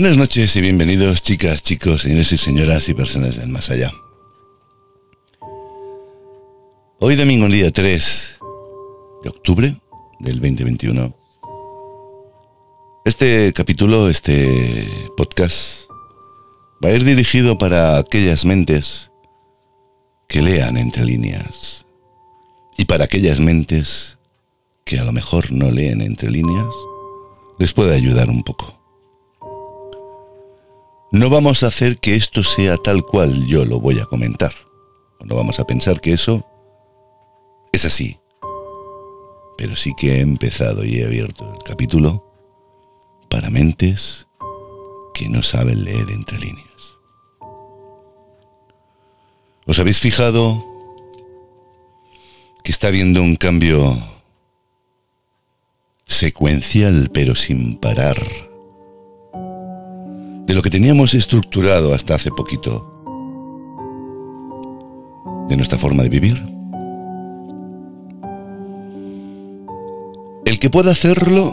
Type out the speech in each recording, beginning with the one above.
Buenas noches y bienvenidos chicas, chicos, señores y señoras y personas del más allá. Hoy domingo, día 3 de octubre del 2021, este capítulo, este podcast, va a ir dirigido para aquellas mentes que lean entre líneas y para aquellas mentes que a lo mejor no leen entre líneas, les puede ayudar un poco. No vamos a hacer que esto sea tal cual yo lo voy a comentar. No vamos a pensar que eso es así. Pero sí que he empezado y he abierto el capítulo para mentes que no saben leer entre líneas. ¿Os habéis fijado que está habiendo un cambio secuencial pero sin parar? De lo que teníamos estructurado hasta hace poquito, de nuestra forma de vivir. El que pueda hacerlo,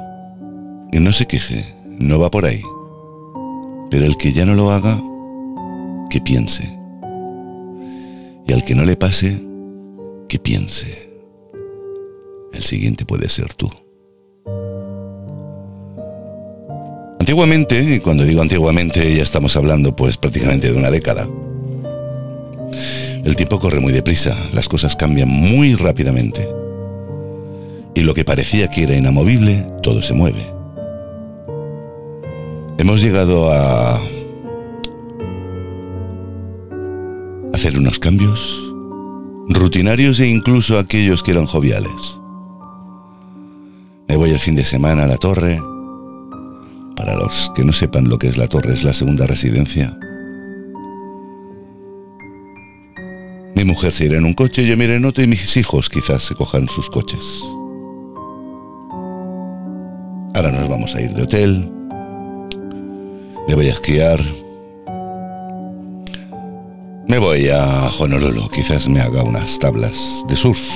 que no se queje, no va por ahí. Pero el que ya no lo haga, que piense. Y al que no le pase, que piense. El siguiente puede ser tú. Antiguamente, y cuando digo antiguamente ya estamos hablando pues prácticamente de una década, el tiempo corre muy deprisa, las cosas cambian muy rápidamente. Y lo que parecía que era inamovible, todo se mueve. Hemos llegado a hacer unos cambios rutinarios e incluso aquellos que eran joviales. Me voy el fin de semana a la torre, para los que no sepan lo que es la torre, es la segunda residencia. Mi mujer se irá en un coche, yo miré en otro y mis hijos quizás se cojan sus coches. Ahora nos vamos a ir de hotel. Me voy a esquiar. Me voy a Honolulu, quizás me haga unas tablas de surf.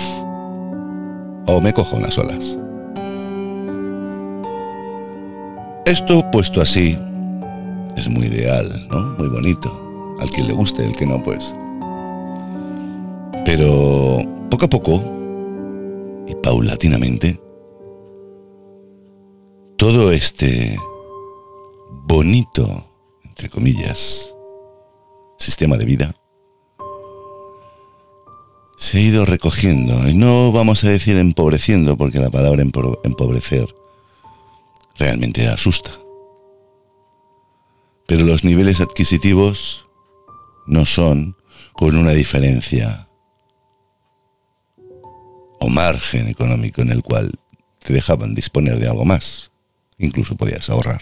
O me cojo unas olas. Esto puesto así es muy ideal, ¿no? Muy bonito. Al que le guste, el que no, pues. Pero poco a poco y paulatinamente, todo este bonito, entre comillas, sistema de vida se ha ido recogiendo. Y no vamos a decir empobreciendo, porque la palabra empobrecer realmente asusta. Pero los niveles adquisitivos no son con una diferencia o margen económico en el cual te dejaban disponer de algo más. Incluso podías ahorrar.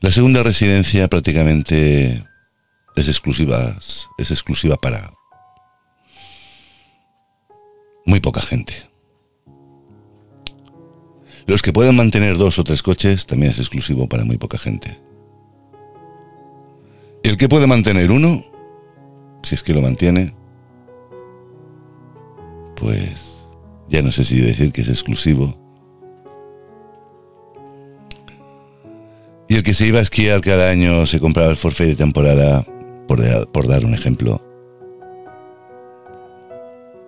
La segunda residencia prácticamente es exclusiva, es exclusiva para muy poca gente. Los que puedan mantener dos o tres coches también es exclusivo para muy poca gente. El que puede mantener uno, si es que lo mantiene, pues ya no sé si decir que es exclusivo. Y el que se iba a esquiar cada año se compraba el forfait de temporada, por, por dar un ejemplo,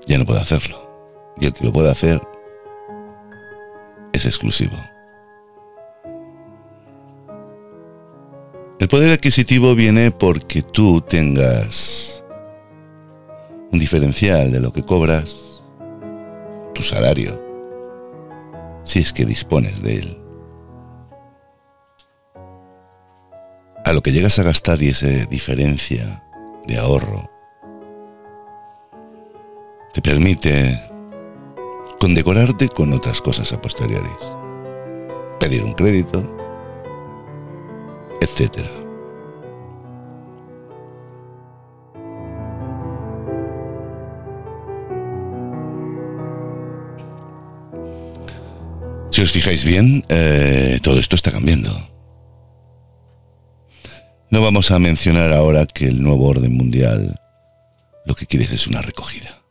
ya no puede hacerlo. Y el que lo puede hacer es exclusivo. El poder adquisitivo viene porque tú tengas un diferencial de lo que cobras, tu salario, si es que dispones de él. A lo que llegas a gastar y esa diferencia de ahorro te permite condecorarte con otras cosas a posteriores. Pedir un crédito, etc. Si os fijáis bien, eh, todo esto está cambiando. No vamos a mencionar ahora que el nuevo orden mundial lo que quiere es una recogida.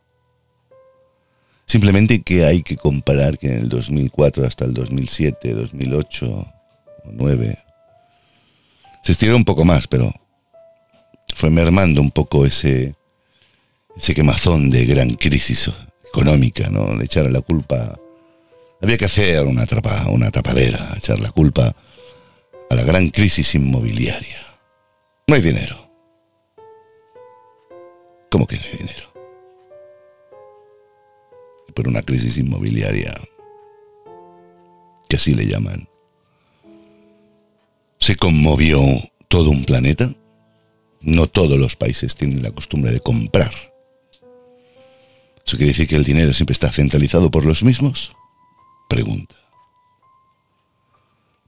Simplemente que hay que comparar que en el 2004 hasta el 2007, 2008 9. Se estiró un poco más, pero fue mermando un poco ese, ese quemazón de gran crisis económica, ¿no? Le echaron la culpa. Había que hacer una, trapa, una tapadera, echar la culpa a la gran crisis inmobiliaria. No hay dinero. ¿Cómo que no hay dinero? Por una crisis inmobiliaria, que así le llaman. Se conmovió todo un planeta. No todos los países tienen la costumbre de comprar. ¿Eso quiere decir que el dinero siempre está centralizado por los mismos? Pregunta.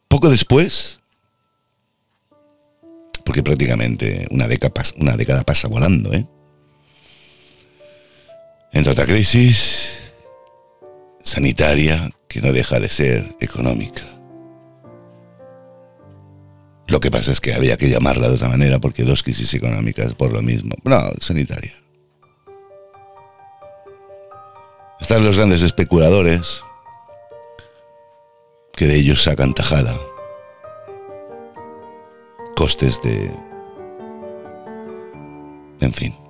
Poco después, porque prácticamente una década, una década pasa volando, ¿eh? Entra otra crisis sanitaria que no deja de ser económica. Lo que pasa es que había que llamarla de otra manera porque dos crisis económicas por lo mismo. No, sanitaria. Están los grandes especuladores que de ellos sacan tajada costes de... En fin.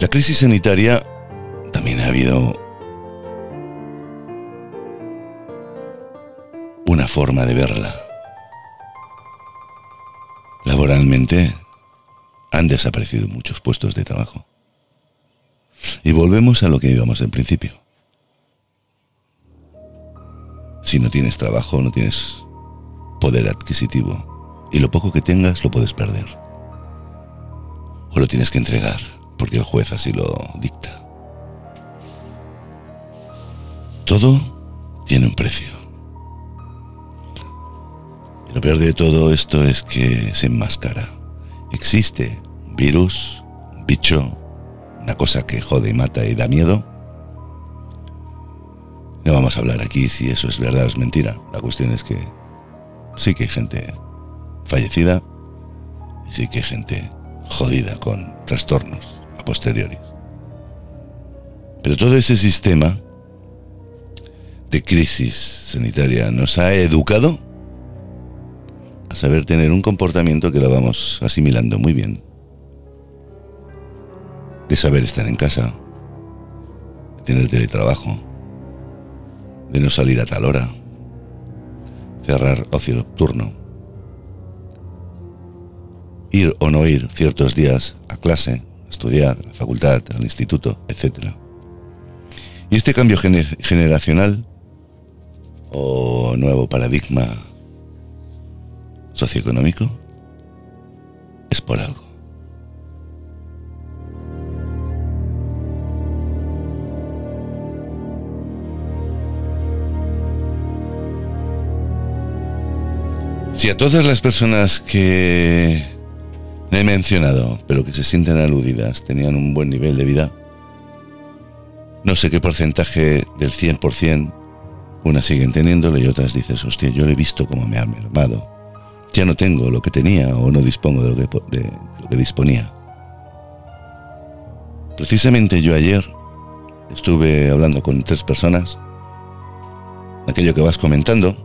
La crisis sanitaria también ha habido una forma de verla. Laboralmente han desaparecido muchos puestos de trabajo. Y volvemos a lo que íbamos al principio. Si no tienes trabajo, no tienes poder adquisitivo. Y lo poco que tengas lo puedes perder. O lo tienes que entregar, porque el juez así lo dicta. Todo tiene un precio. Y lo peor de todo esto es que se enmascara. Existe un virus, un bicho, una cosa que jode y mata y da miedo no vamos a hablar aquí si eso es verdad o es mentira. La cuestión es que sí que hay gente fallecida y sí que hay gente jodida con trastornos posteriores. Pero todo ese sistema de crisis sanitaria nos ha educado a saber tener un comportamiento que lo vamos asimilando muy bien. De saber estar en casa, de tener teletrabajo, de no salir a tal hora, cerrar ocio nocturno, ir o no ir ciertos días a clase, estudiar, a la facultad, al instituto, etc. Y este cambio generacional o nuevo paradigma socioeconómico es por algo. Si a todas las personas que he mencionado, pero que se sienten aludidas, tenían un buen nivel de vida, no sé qué porcentaje del 100% unas siguen teniéndolo y otras dices, hostia, yo lo he visto como me ha mermado. Ya no tengo lo que tenía o no dispongo de lo que, de lo que disponía. Precisamente yo ayer estuve hablando con tres personas, aquello que vas comentando,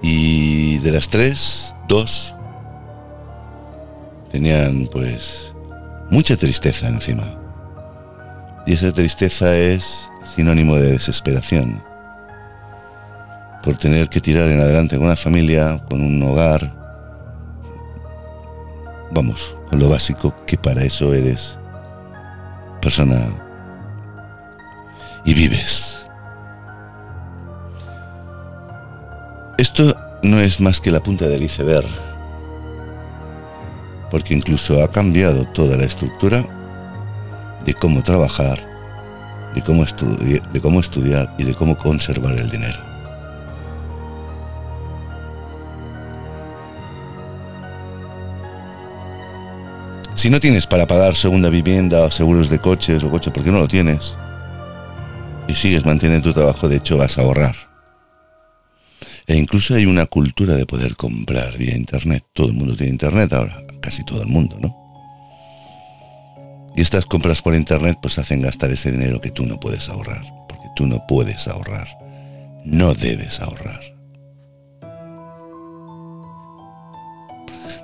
y de las tres, dos tenían pues mucha tristeza encima. Y esa tristeza es sinónimo de desesperación. Por tener que tirar en adelante con una familia, con un hogar. Vamos, con lo básico que para eso eres persona y vives. Esto no es más que la punta del iceberg, porque incluso ha cambiado toda la estructura de cómo trabajar, de cómo, de cómo estudiar y de cómo conservar el dinero. Si no tienes para pagar segunda vivienda o seguros de coches o coches, porque no lo tienes, y sigues manteniendo tu trabajo, de hecho vas a ahorrar. E incluso hay una cultura de poder comprar vía Internet. Todo el mundo tiene Internet ahora, casi todo el mundo, ¿no? Y estas compras por internet pues hacen gastar ese dinero que tú no puedes ahorrar, porque tú no puedes ahorrar, no debes ahorrar.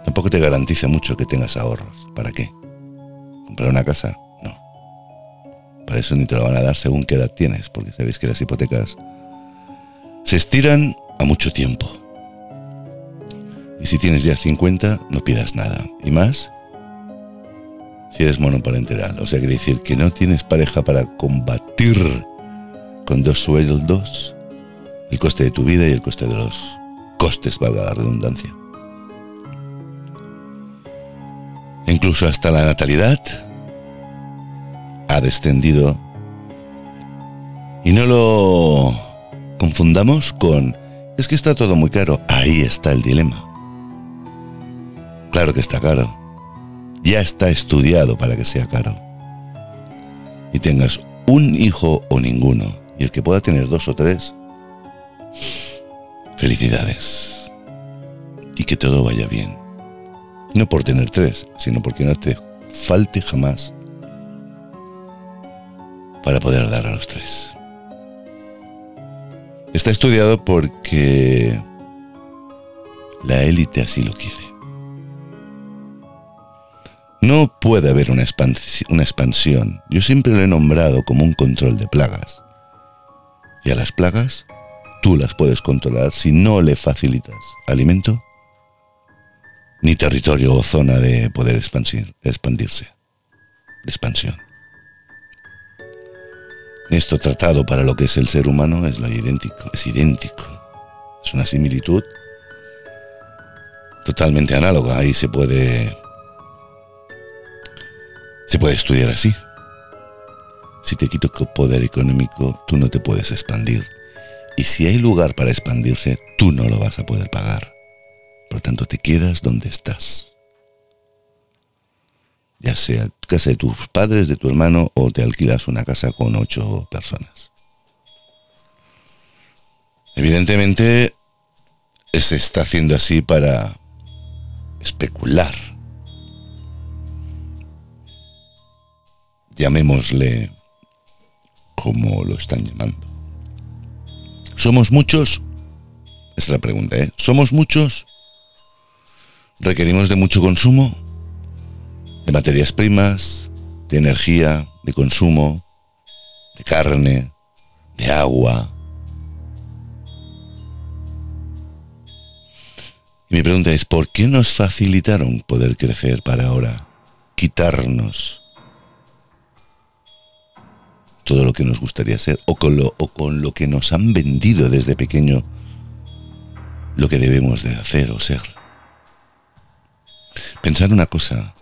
Tampoco te garantiza mucho que tengas ahorros. ¿Para qué? ¿Comprar una casa? No. Para eso ni te lo van a dar según qué edad tienes, porque sabéis que las hipotecas se estiran a mucho tiempo. Y si tienes ya 50, no pidas nada. Y más si eres monoparental. O sea, quiere decir que no tienes pareja para combatir con dos sueldos el coste de tu vida y el coste de los costes, valga la redundancia. Incluso hasta la natalidad ha descendido. Y no lo confundamos con, es que está todo muy caro. Ahí está el dilema. Claro que está caro. Ya está estudiado para que sea caro. Y tengas un hijo o ninguno, y el que pueda tener dos o tres, felicidades. Y que todo vaya bien. No por tener tres, sino porque no te falte jamás para poder dar a los tres. Está estudiado porque la élite así lo quiere. No puede haber una, expansión. Yo siempre lo he nombrado como un control de plagas. Y a las plagas tú las puedes controlar si no le facilitas alimento ni territorio o zona de poder expandirse. De expansión. Esto tratado para lo que es el ser humano es lo idéntico, es idéntico. Es una similitud totalmente análoga. Ahí se puede se puede estudiar así. Si te quito poder económico, tú no te puedes expandir. Y si hay lugar para expandirse, tú no lo vas a poder pagar. Por tanto, te quedas donde estás. Ya sea casa de tus padres, de tu hermano, o te alquilas una casa con ocho personas. Evidentemente, se está haciendo así para especular llamémosle como lo están llamando. ¿Somos muchos? Es la pregunta, ¿eh? ¿Somos muchos? ¿Requerimos de mucho consumo? ¿De materias primas? ¿De energía? ¿De consumo? ¿De carne? ¿De agua? Y mi pregunta es, ¿por qué nos facilitaron poder crecer para ahora quitarnos todo lo que nos gustaría ser o con lo, o con lo que nos han vendido desde pequeño lo que debemos de hacer o ser. Pensar una cosa,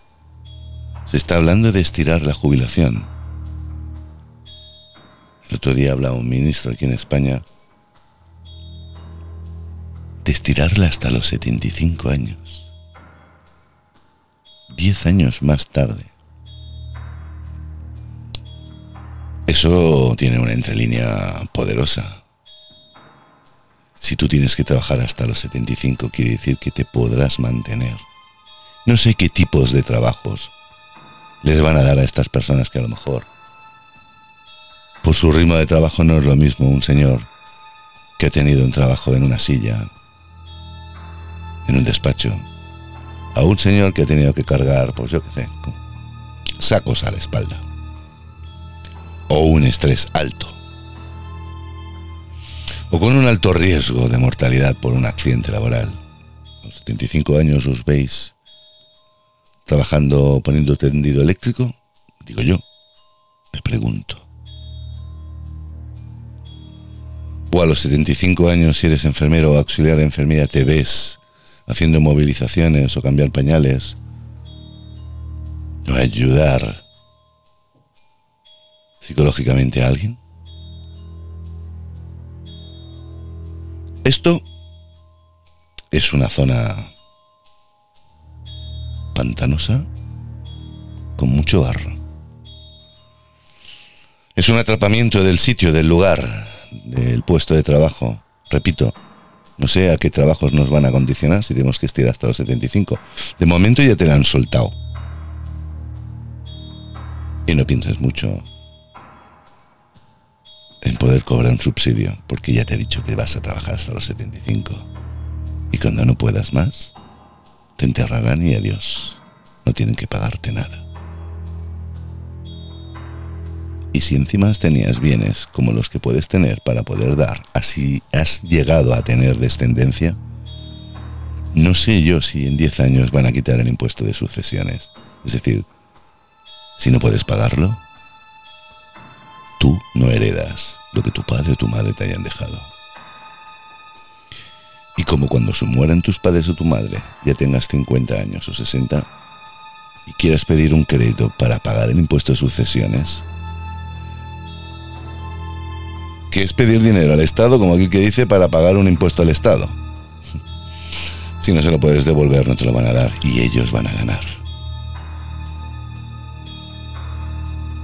se está hablando de estirar la jubilación. El otro día hablaba un ministro aquí en España de estirarla hasta los 75 años. 10 años más tarde. Eso tiene una entrelínea poderosa. Si tú tienes que trabajar hasta los 75, quiere decir que te podrás mantener. No sé qué tipos de trabajos les van a dar a estas personas que a lo mejor por su ritmo de trabajo no es lo mismo un señor que ha tenido un trabajo en una silla, en un despacho, a un señor que ha tenido que cargar, pues yo qué sé, sacos a la espalda o un estrés alto, o con un alto riesgo de mortalidad por un accidente laboral. A los 75 años os veis trabajando poniendo tendido eléctrico, digo yo, me pregunto. O a los 75 años, si eres enfermero o auxiliar de enfermería, te ves haciendo movilizaciones o cambiar pañales, o ayudar psicológicamente a alguien? Esto es una zona pantanosa con mucho barro. Es un atrapamiento del sitio, del lugar, del puesto de trabajo. Repito, no sé a qué trabajos nos van a condicionar si tenemos que estirar hasta los 75. De momento ya te la han soltado. Y no pienses mucho en poder cobrar un subsidio, porque ya te he dicho que vas a trabajar hasta los 75. Y cuando no puedas más, te enterrarán y adiós. No tienen que pagarte nada. Y si encima tenías bienes como los que puedes tener para poder dar, así has llegado a tener descendencia, no sé yo si en 10 años van a quitar el impuesto de sucesiones. Es decir, si no puedes pagarlo, tú no heredas lo que tu padre o tu madre te hayan dejado. Y como cuando se mueran tus padres o tu madre, ya tengas 50 años o 60, y quieras pedir un crédito para pagar el impuesto de sucesiones, que es pedir dinero al Estado, como aquí que dice, para pagar un impuesto al Estado. Si no se lo puedes devolver, no te lo van a dar y ellos van a ganar.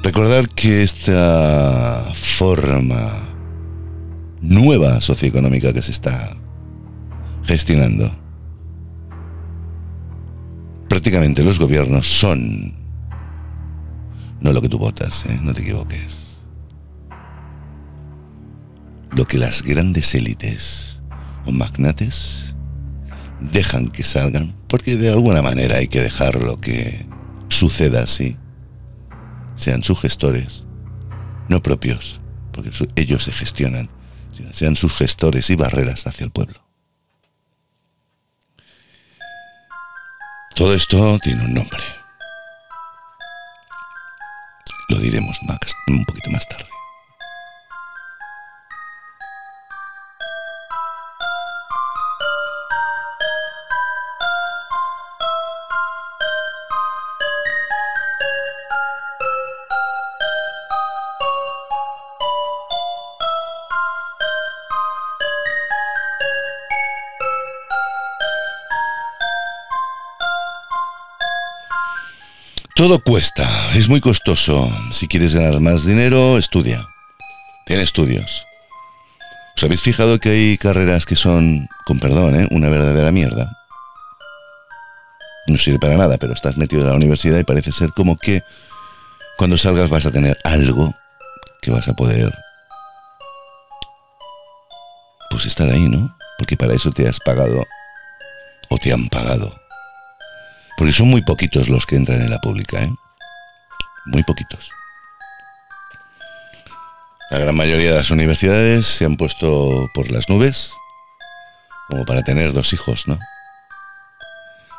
Recordar que esta forma nueva socioeconómica que se está gestionando, prácticamente los gobiernos son no lo que tú votas, ¿eh? no te equivoques. Lo que las grandes élites o magnates dejan que salgan, porque de alguna manera hay que dejarlo que suceda así sean sus gestores, no propios, porque ellos se gestionan, sino sean sus gestores y barreras hacia el pueblo. Todo esto tiene un nombre. Lo diremos un poquito más tarde. Todo cuesta, es muy costoso. Si quieres ganar más dinero, estudia. Tiene estudios. ¿Os habéis fijado que hay carreras que son, con perdón, ¿eh? una verdadera mierda? No sirve para nada, pero estás metido en la universidad y parece ser como que cuando salgas vas a tener algo que vas a poder pues estar ahí, ¿no? Porque para eso te has pagado o te han pagado porque son muy poquitos los que entran en la pública, ¿eh? Muy poquitos. La gran mayoría de las universidades se han puesto por las nubes como para tener dos hijos, ¿no?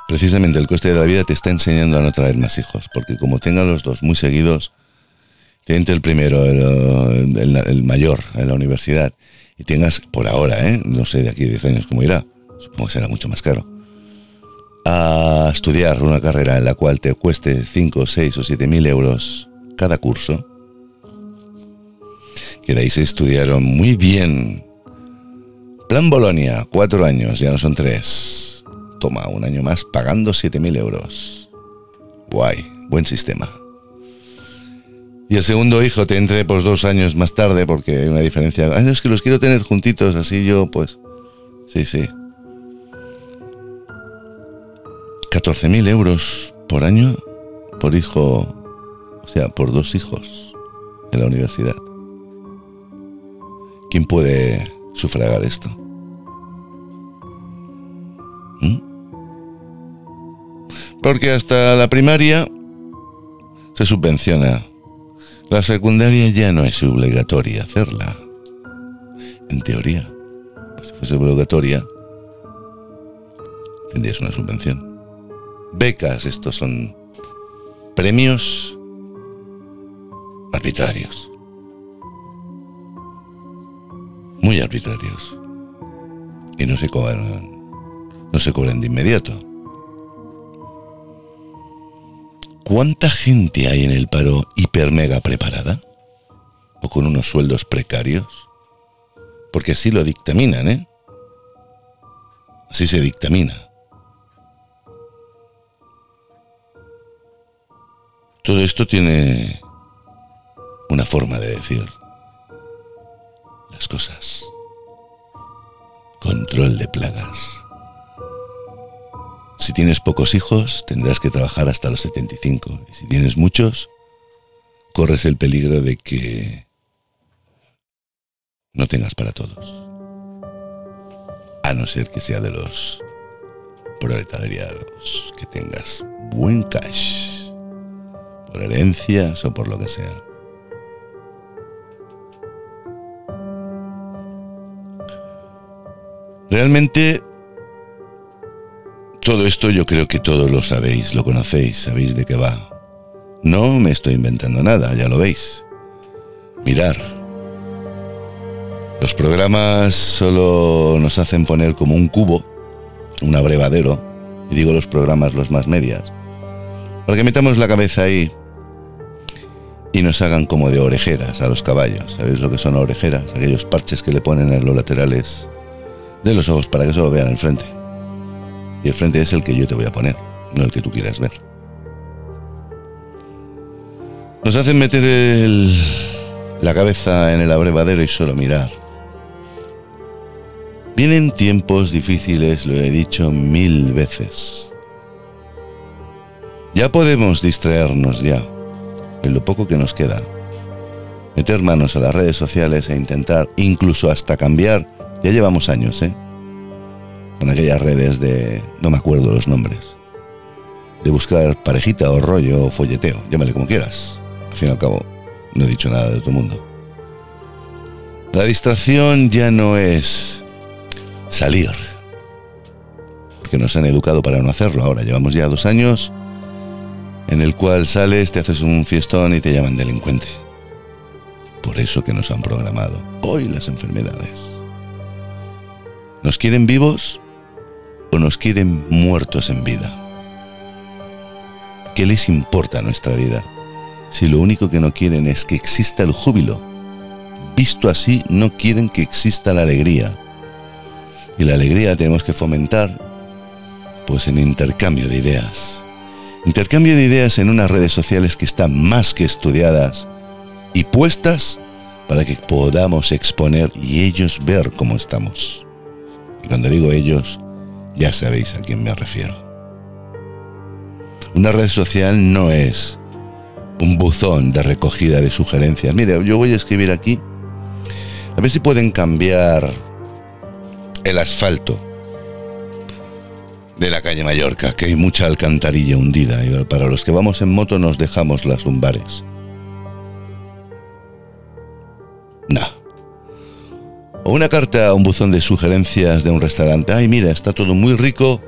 Precisamente el coste de la vida te está enseñando a no traer más hijos, porque como tengan los dos muy seguidos, te entre el primero, el, mayor en la universidad, y tengas por ahora, ¿eh? no sé de aquí a 10 años cómo irá, supongo que será mucho más caro, a estudiar una carrera en la cual te cueste 5, 6 o 7 mil euros cada curso, que de ahí se estudiaron muy bien. Plan Bolonia, cuatro años, ya no son tres. Toma, un año más pagando 7 mil euros. Guay, buen sistema. Y el segundo hijo te entre pues dos años más tarde porque hay una diferencia. Años que los quiero tener juntitos, así yo pues... Sí, sí. 14.000 euros por año por hijo, o sea, por dos hijos en la universidad. ¿Quién puede sufragar esto? ¿Mm? Porque hasta la primaria se subvenciona. La secundaria ya no es obligatoria hacerla. En teoría. si fuese obligatoria, tendrías una subvención becas, estos son premios arbitrarios. Muy arbitrarios. Y no se cobran, no se cobran de inmediato. ¿Cuánta gente hay en el paro hiper mega preparada? ¿O con unos sueldos precarios? Porque así lo dictaminan, ¿eh? Así se dictamina. Todo esto tiene una forma de decir las cosas. Control de plagas. Si tienes pocos hijos, tendrás que trabajar hasta los 75. Y si tienes muchos, corres el peligro de que no tengas para todos. A no ser que sea de los proletariados, que tengas buen cash, por herencias o por lo que sea. Realmente todo esto yo creo que todos lo sabéis, lo conocéis, sabéis de qué va. No me estoy inventando nada, ya lo veis. Mirar. Los programas solo nos hacen poner como un cubo, un abrevadero, y digo los programas los más medias, para que metamos la cabeza ahí y nos hagan como de orejeras a los caballos. ¿Sabéis lo que son orejeras? Aquellos parches que le ponen en los laterales de los ojos para que solo vean el frente. Y el frente es el que yo te voy a poner, no el que tú quieras ver. Nos hacen meter la cabeza en el abrevadero y solo mirar. Vienen tiempos difíciles, lo he dicho mil veces. Ya podemos distraernos ya, en lo poco que nos queda. Meter manos a las redes sociales e intentar incluso hasta cambiar ya llevamos años, ¿eh? Con aquellas redes de... no me acuerdo los nombres. De buscar parejita o rollo o folleteo, llámale como quieras. Al fin y al cabo, no he dicho nada de otro mundo. La distracción ya no es salir. Porque nos han educado para no hacerlo. Ahora llevamos ya dos años en el cual sales, te haces un fiestón y te llaman delincuente. Por eso que nos han programado hoy las enfermedades. ¿Nos quieren vivos o nos quieren muertos en vida? ¿Qué les importa nuestra vida si lo único que no quieren es que exista el júbilo? Visto así, no quieren que exista la alegría. Y la alegría tenemos que fomentar pues en intercambio de ideas. Intercambio de ideas en unas redes sociales que están más que estudiadas y puestas para que podamos exponer y ellos ver cómo estamos. Y cuando digo ellos, ya sabéis a quién me refiero. Una red social no es un buzón de recogida de sugerencias. Mire, yo voy a escribir aquí, a ver si pueden cambiar el asfalto de la calle Mallorca, que hay mucha alcantarilla hundida y para los que vamos en moto nos dejamos las lumbares. No. O una carta a un buzón de sugerencias de un restaurante. Ay, mira, está todo muy rico,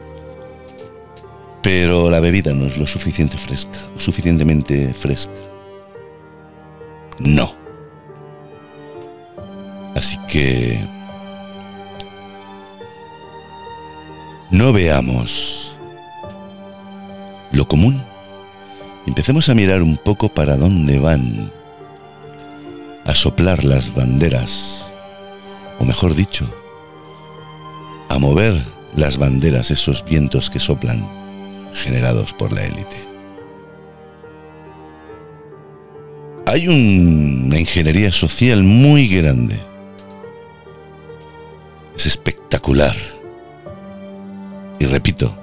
pero la bebida no es lo suficiente fresca, suficientemente fresca. No. Así que no veamos lo común. Empecemos a mirar un poco para dónde van a soplar las banderas o mejor dicho, a mover las banderas, esos vientos que soplan, generados por la élite. Hay una ingeniería social muy grande. Es espectacular. Y repito,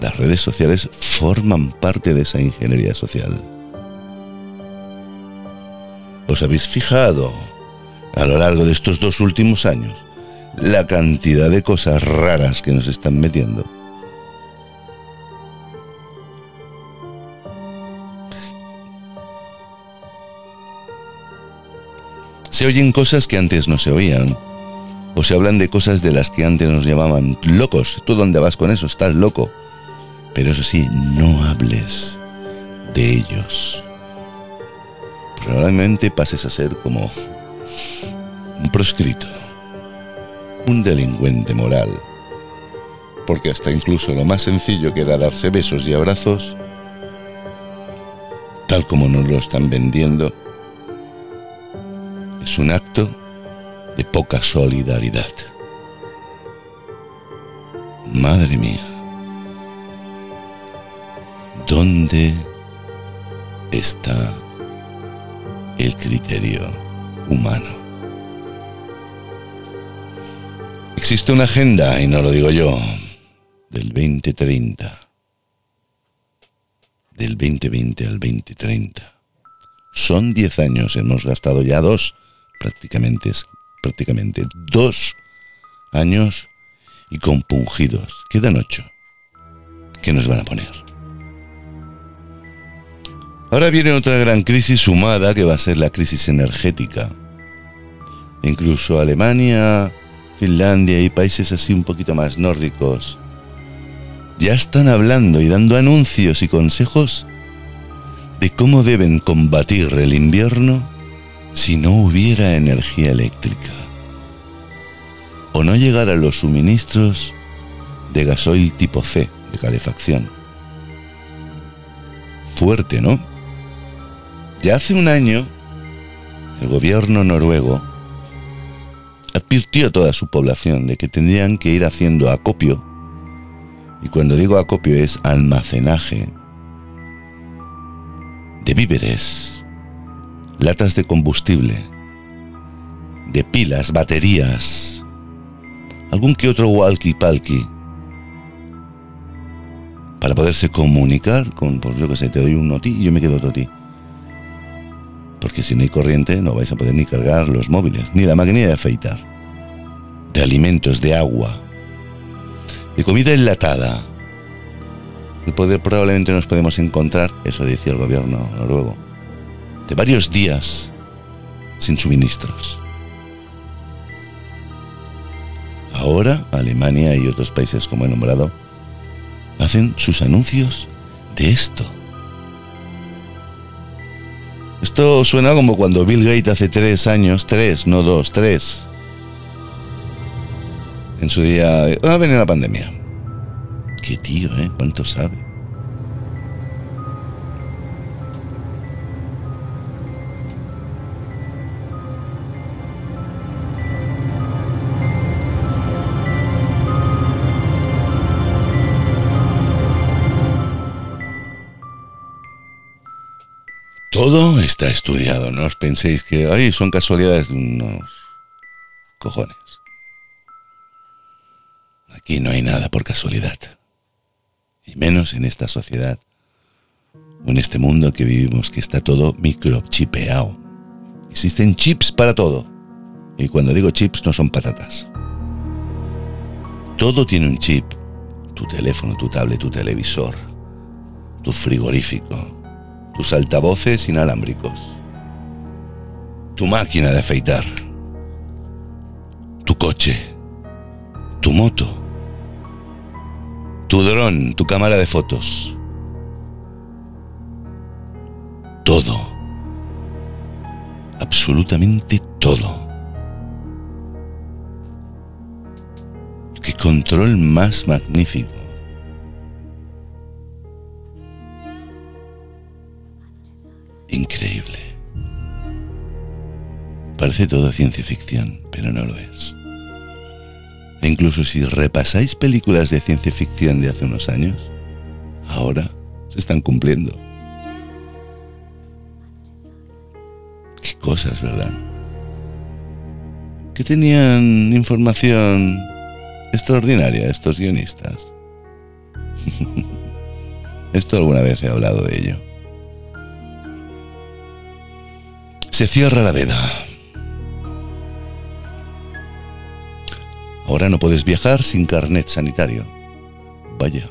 las redes sociales forman parte de esa ingeniería social. ¿Os habéis fijado a lo largo de estos dos últimos años, la cantidad de cosas raras que nos están metiendo. Se oyen cosas que antes no se oían, o se hablan de cosas de las que antes nos llamaban locos. ¿Tú dónde vas con eso? Estás loco. Pero eso sí, no hables de ellos. Probablemente pases a ser como un proscrito, un delincuente moral, porque hasta incluso lo más sencillo que era darse besos y abrazos, tal como nos lo están vendiendo, es un acto de poca solidaridad. Madre mía, ¿dónde está el criterio humano? Existe una agenda, y no lo digo yo, del 2030, del 2020 al 2030. Son 10 años, hemos gastado ya dos, prácticamente, prácticamente dos años y compungidos. Quedan ocho. ¿Qué nos van a poner? Ahora viene otra gran crisis sumada que va a ser la crisis energética. Incluso Alemania, Finlandia y países así un poquito más nórdicos ya están hablando y dando anuncios y consejos de cómo deben combatir el invierno si no hubiera energía eléctrica o no llegara los suministros de gasoil tipo C, de calefacción. Fuerte, ¿no? Ya hace un año, el gobierno noruego advirtió a toda su población de que tendrían que ir haciendo acopio, y cuando digo acopio es almacenaje de víveres, latas de combustible, de pilas, baterías, algún que otro walkie-palkie, para poderse comunicar con, por lo que sé, te doy un noti y yo me quedo toti. Porque si no hay corriente no vais a poder ni cargar los móviles, ni la máquina de afeitar. De alimentos, de agua, de comida enlatada. El poder probablemente nos podemos encontrar, eso decía el gobierno noruego, de varios días sin suministros. Ahora Alemania y otros países como he nombrado hacen sus anuncios de esto. Esto suena como cuando Bill Gates hace tres años, tres, no dos, tres, en su día, va a venir la pandemia. Qué tío, ¿eh? ¿Cuánto sabe? Todo está estudiado, no os penséis que ay, son casualidades de unos cojones. Aquí no hay nada por casualidad. Y menos en esta sociedad o en este mundo que vivimos que está todo microchipeado. Existen chips para todo. Y cuando digo chips no son patatas. Todo tiene un chip. Tu teléfono, tu tablet, tu televisor, tu frigorífico, tus altavoces inalámbricos, tu máquina de afeitar, tu coche, tu moto, tu dron, tu cámara de fotos. Todo. Absolutamente todo. Qué control más magnífico. Increíble. Parece todo ciencia ficción, pero no lo es. E incluso si repasáis películas de ciencia ficción de hace unos años, ahora se están cumpliendo. Qué cosas, ¿verdad? Que tenían información extraordinaria estos guionistas. Esto alguna vez he hablado de ello. Se cierra la veda. Ahora no puedes viajar sin carnet sanitario. Vaya.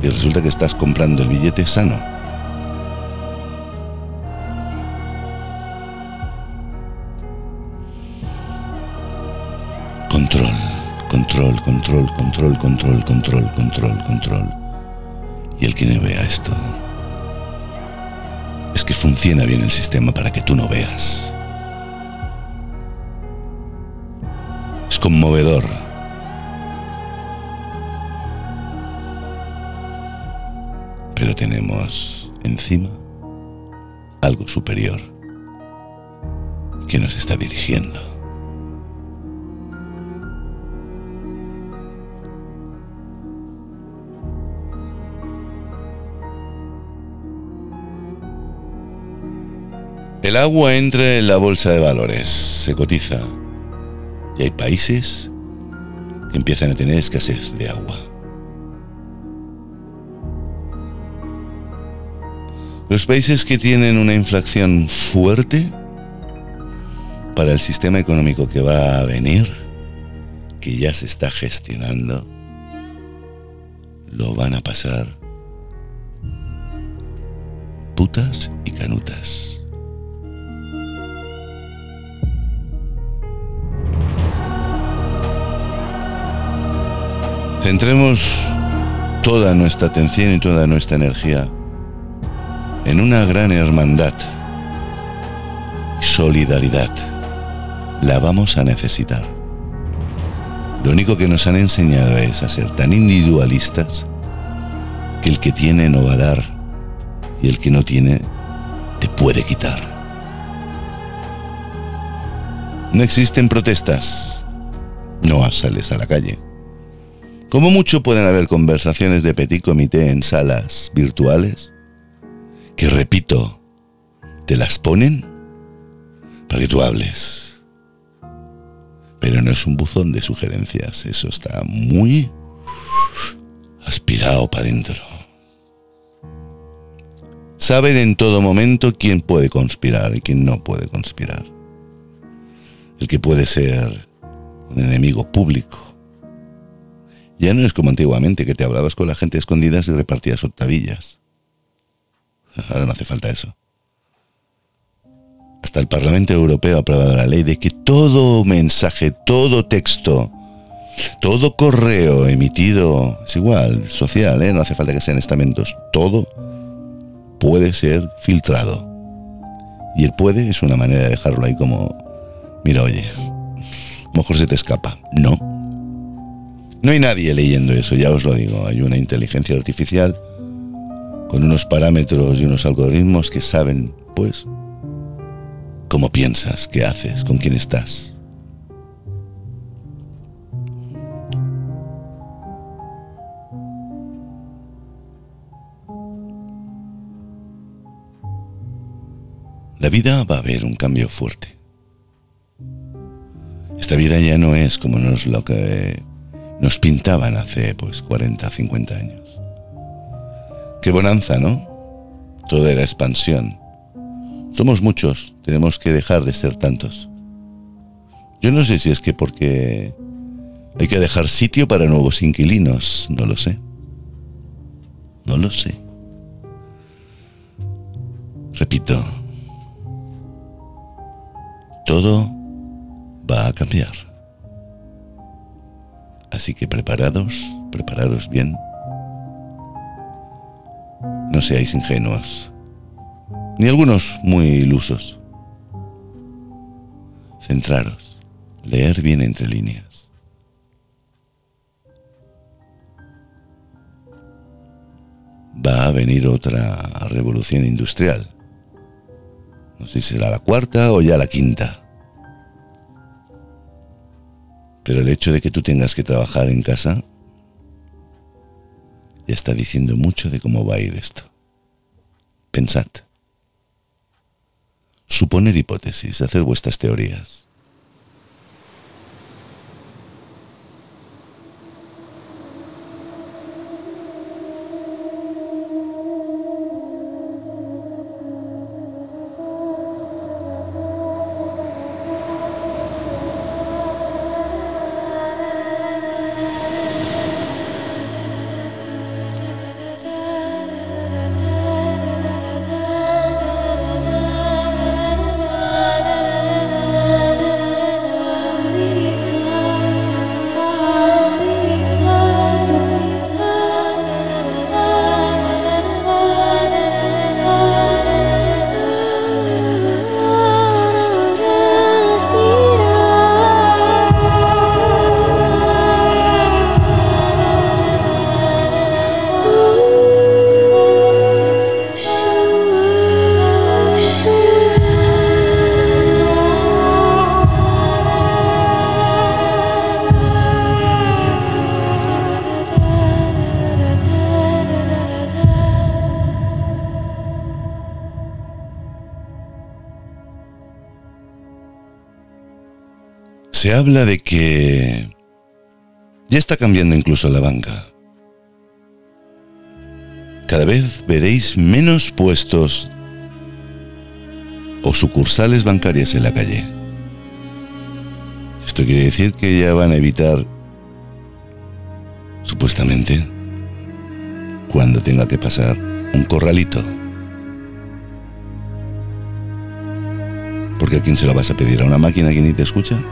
Y resulta que estás comprando el billete sano. Control, control, control, control, control, control, control, control. Y el que no vea esto es que funciona bien el sistema para que tú no veas. Es conmovedor. Pero tenemos encima algo superior que nos está dirigiendo. El agua entra en la bolsa de valores, se cotiza. Y hay países que empiezan a tener escasez de agua. Los países que tienen una inflación fuerte para el sistema económico que va a venir, que ya se está gestionando, lo van a pasar putas y canutas. Centremos toda nuestra atención y toda nuestra energía en una gran hermandad solidaridad. La vamos a necesitar. Lo único que nos han enseñado es a ser tan individualistas que el que tiene no va a dar y el que no tiene te puede quitar. No existen protestas. No sales a la calle. Como mucho pueden haber conversaciones de petit comité en salas virtuales, que repito, te las ponen para que tú hables. Pero no es un buzón de sugerencias, eso está muy aspirado para adentro. Saben en todo momento quién puede conspirar y quién no puede conspirar. El que puede ser un enemigo público ya no es como antiguamente, que te hablabas con la gente escondidas y repartías octavillas. Ahora no hace falta eso. Hasta el Parlamento Europeo ha aprobado la ley de que todo mensaje, todo texto, todo correo emitido, es igual, social, ¿eh? no hace falta que sean estamentos, todo puede ser filtrado. Y el puede es una manera de dejarlo ahí como, mira, oye, mejor se te escapa. No, no hay nadie leyendo eso, ya os lo digo. Hay una inteligencia artificial con unos parámetros y unos algoritmos que saben, pues, cómo piensas, qué haces, con quién estás. La vida va a haber un cambio fuerte. Esta vida ya no es como nos lo que nos pintaban hace pues 40, 50 años. Qué bonanza, ¿no? Todo era expansión. Somos muchos, tenemos que dejar de ser tantos. Yo no sé si es que porque hay que dejar sitio para nuevos inquilinos, no lo sé. No lo sé. Repito, todo va a cambiar. Así que preparados, prepararos bien. No seáis ingenuos, ni algunos muy ilusos. Centraros, leer bien entre líneas. Va a venir otra revolución industrial. No sé si será la cuarta o ya la quinta. Pero el hecho de que tú tengas que trabajar en casa ya está diciendo mucho de cómo va a ir esto. Pensad. Suponer hipótesis, hacer vuestras teorías. Se habla de que ya está cambiando incluso la banca. cada vez veréis menos puestos o sucursales bancarias en la calle. Esto quiere decir que ya van a evitar, supuestamente, cuando tenga que pasar un corralito. Porque a quién se lo vas a pedir, a una máquina que ni te escucha.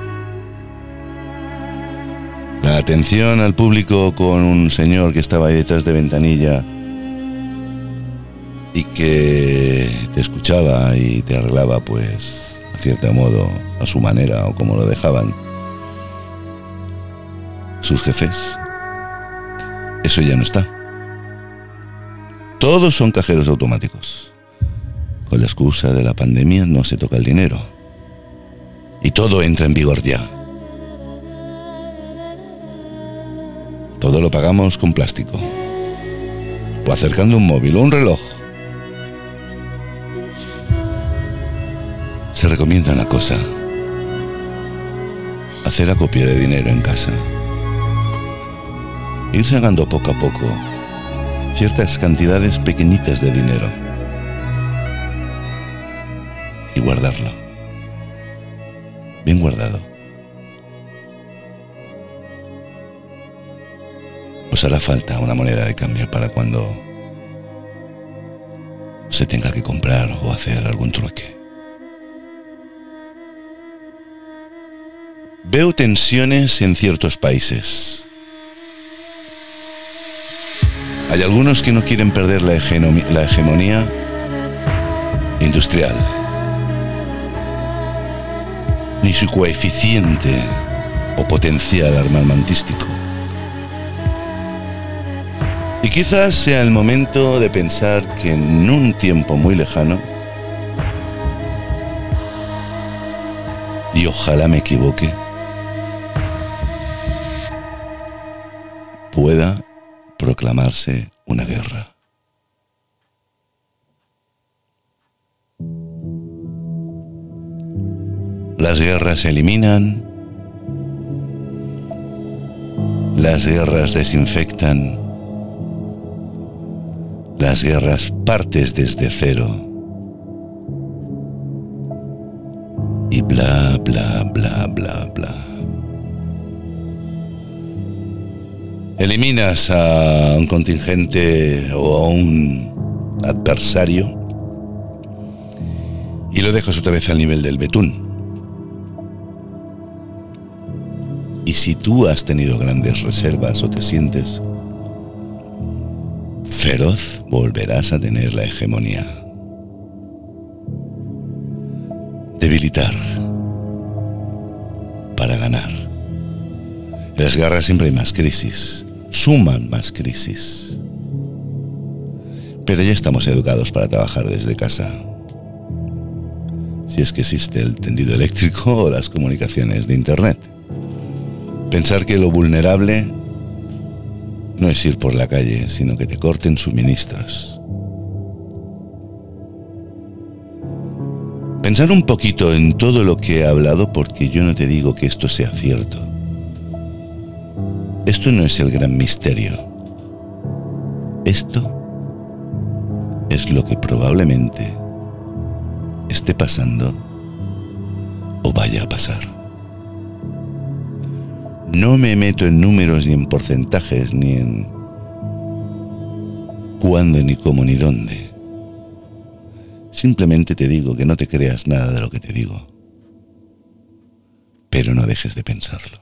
Atención al público con un señor que estaba ahí detrás de ventanilla y que te escuchaba y te arreglaba pues a cierto modo a su manera o como lo dejaban sus jefes. Eso ya no está. Todos son cajeros automáticos. Con la excusa de la pandemia no se toca el dinero. Y todo entra en vigor ya. Todo lo pagamos con plástico. O acercando un móvil o un reloj. Se recomienda una cosa. Hacer acopio de dinero en casa. Ir sacando poco a poco ciertas cantidades pequeñitas de dinero y guardarlo. Bien guardado. Os hará falta una moneda de cambio para cuando se tenga que comprar o hacer algún trueque. Veo tensiones en ciertos países. Hay algunos que no quieren perder la, hegemonía industrial, ni su coeficiente o potencial armamentístico. Y quizás sea el momento de pensar que en un tiempo muy lejano, y ojalá me equivoque, pueda proclamarse una guerra. Las guerras se eliminan, las guerras desinfectan, las guerras partes desde cero y bla, bla, bla, bla, bla. eliminas a un contingente o a un adversario y lo dejas otra vez al nivel del betún. Y si tú has tenido grandes reservas o te sientes feroz, volverás a tener la hegemonía. Debilitar para ganar. Las guerras siempre hay más crisis suman más crisis. Pero ya estamos educados para trabajar desde casa. Si es que existe el tendido eléctrico o las comunicaciones de Internet. Pensar que lo vulnerable no es ir por la calle, sino que te corten suministros. Pensar un poquito en todo lo que he hablado porque yo no te digo que esto sea cierto. Esto no es el gran misterio. Esto es lo que probablemente esté pasando o vaya a pasar. No me meto en números ni en porcentajes ni en cuándo ni cómo ni dónde. Simplemente te digo que no te creas nada de lo que te digo. Pero no dejes de pensarlo.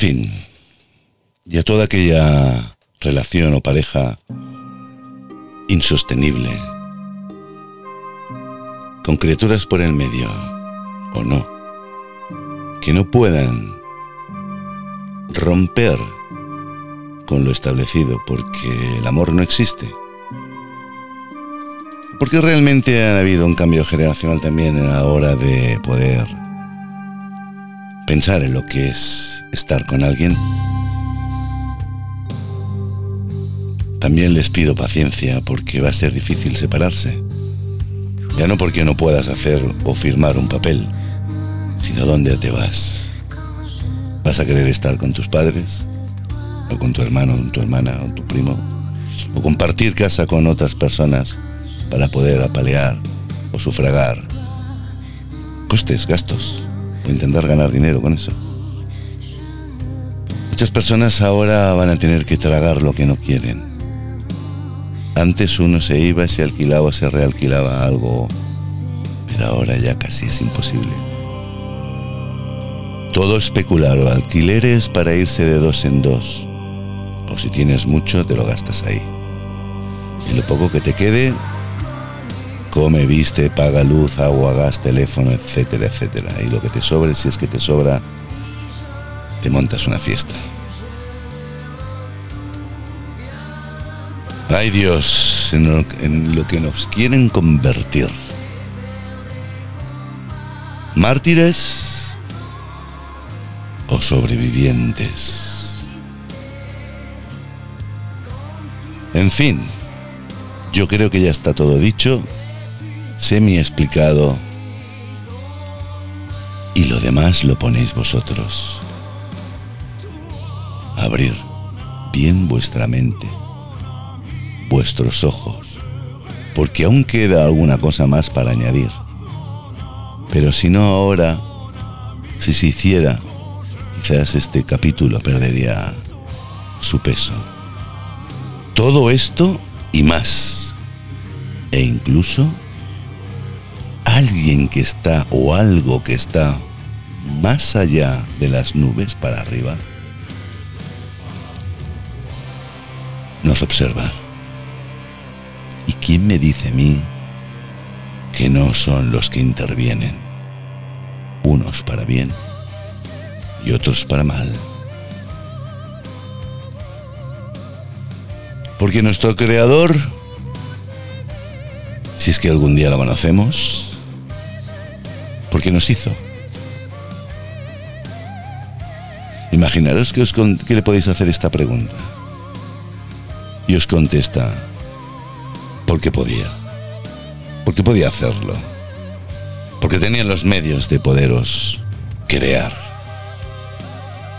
Fin, y a toda aquella relación o pareja insostenible, con criaturas por el medio, o no, que no puedan romper con lo establecido porque el amor no existe. Porque realmente ha habido un cambio generacional también a la hora de poder pensar en lo que es estar con alguien. También les pido paciencia porque va a ser difícil separarse. Ya no porque no puedas hacer o firmar un papel, sino dónde te vas. ¿Vas a querer estar con tus padres? ¿O con tu hermano, tu hermana o tu primo? ¿O compartir casa con otras personas para poder apalear o sufragar costes, gastos o intentar ganar dinero con eso? Muchas personas ahora van a tener que tragar lo que no quieren antes uno se iba, se alquilaba, se realquilaba algo, pero ahora ya casi es imposible. Todo especular o alquileres para irse de dos en dos. O si tienes mucho, te lo gastas ahí. Y lo poco que te quede, come, viste, paga luz, agua, gas, teléfono, etcétera, etcétera. Y lo que te sobre, si es que te sobra, te montas una fiesta. Ay Dios, en lo, que nos quieren convertir. ¿Mártires o sobrevivientes? En fin, yo creo que ya está todo dicho, semi explicado y lo demás lo ponéis vosotros. Abrir bien vuestra mente vuestros ojos, porque aún queda alguna cosa más para añadir. Pero si no ahora, si se hiciera, quizás este capítulo perdería su peso. Todo esto y más. E incluso alguien que está o algo que está más allá de las nubes para arriba nos observa. ¿Y quién me dice a mí que no son los que intervienen? Unos para bien y otros para mal. Porque nuestro creador, si es que algún día lo conocemos, porque nos hizo. Imaginaros que, os que le podéis hacer esta pregunta. Y os contesta, porque podía. Porque podía hacerlo. Porque tenía los medios de poderos crear.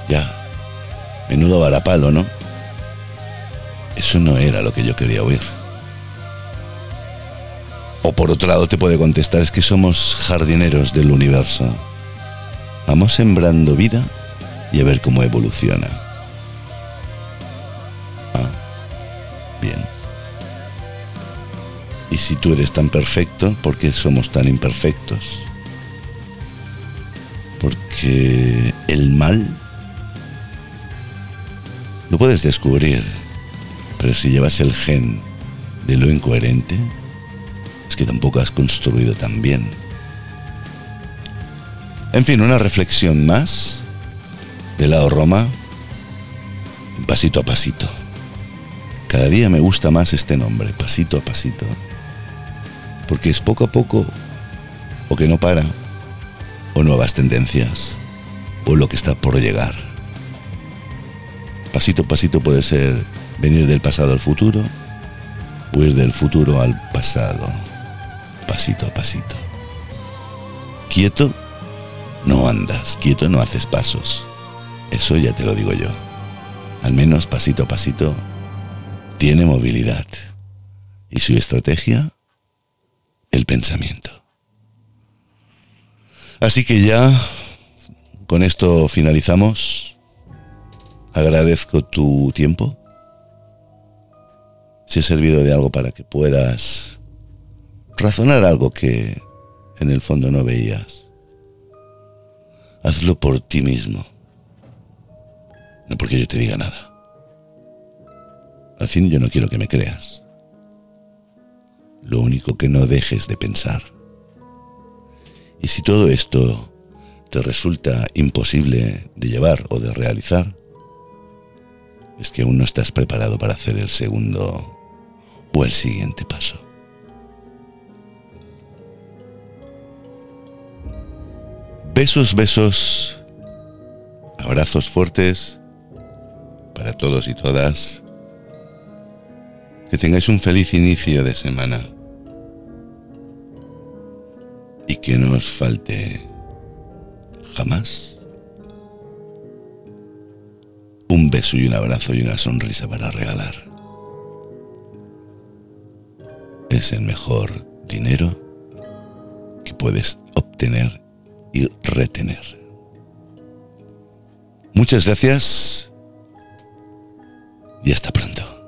Ya. Menudo varapalo, ¿no? Eso no era lo que yo quería oír. O por otro lado te puede contestar, es que somos jardineros del universo. Vamos sembrando vida y a ver cómo evoluciona. Y si tú eres tan perfecto, ¿por qué somos tan imperfectos? Porque el mal lo puedes descubrir, pero si llevas el gen de lo incoherente, que tampoco has construido tan bien. En fin, una reflexión más de lado Roma, pasito a pasito. Cada día me gusta más este nombre, pasito a pasito porque es poco a poco o que no para, o nuevas tendencias, o lo que está por llegar. Pasito a pasito puede ser venir del pasado al futuro, o ir del futuro al pasado, pasito a pasito. Quieto, no andas, quieto no haces pasos. Eso ya te lo digo yo. Al menos pasito a pasito tiene movilidad. Y su estrategia el pensamiento. Así que ya con esto finalizamos. Agradezco tu tiempo. Si he servido de algo para que puedas razonar algo que en el fondo no veías. Hazlo por ti mismo. No porque yo te diga nada. Al fin yo no quiero que me creas. Lo único que no dejes de pensar. Y si todo esto te resulta imposible de llevar o de realizar, es que aún no estás preparado para hacer el segundo o el siguiente paso. Besos, besos, abrazos fuertes para todos y todas. Que tengáis un feliz inicio de semana. Y que no os falte jamás un beso y un abrazo y una sonrisa para regalar. Es el mejor dinero que puedes obtener y retener. Muchas gracias y hasta pronto.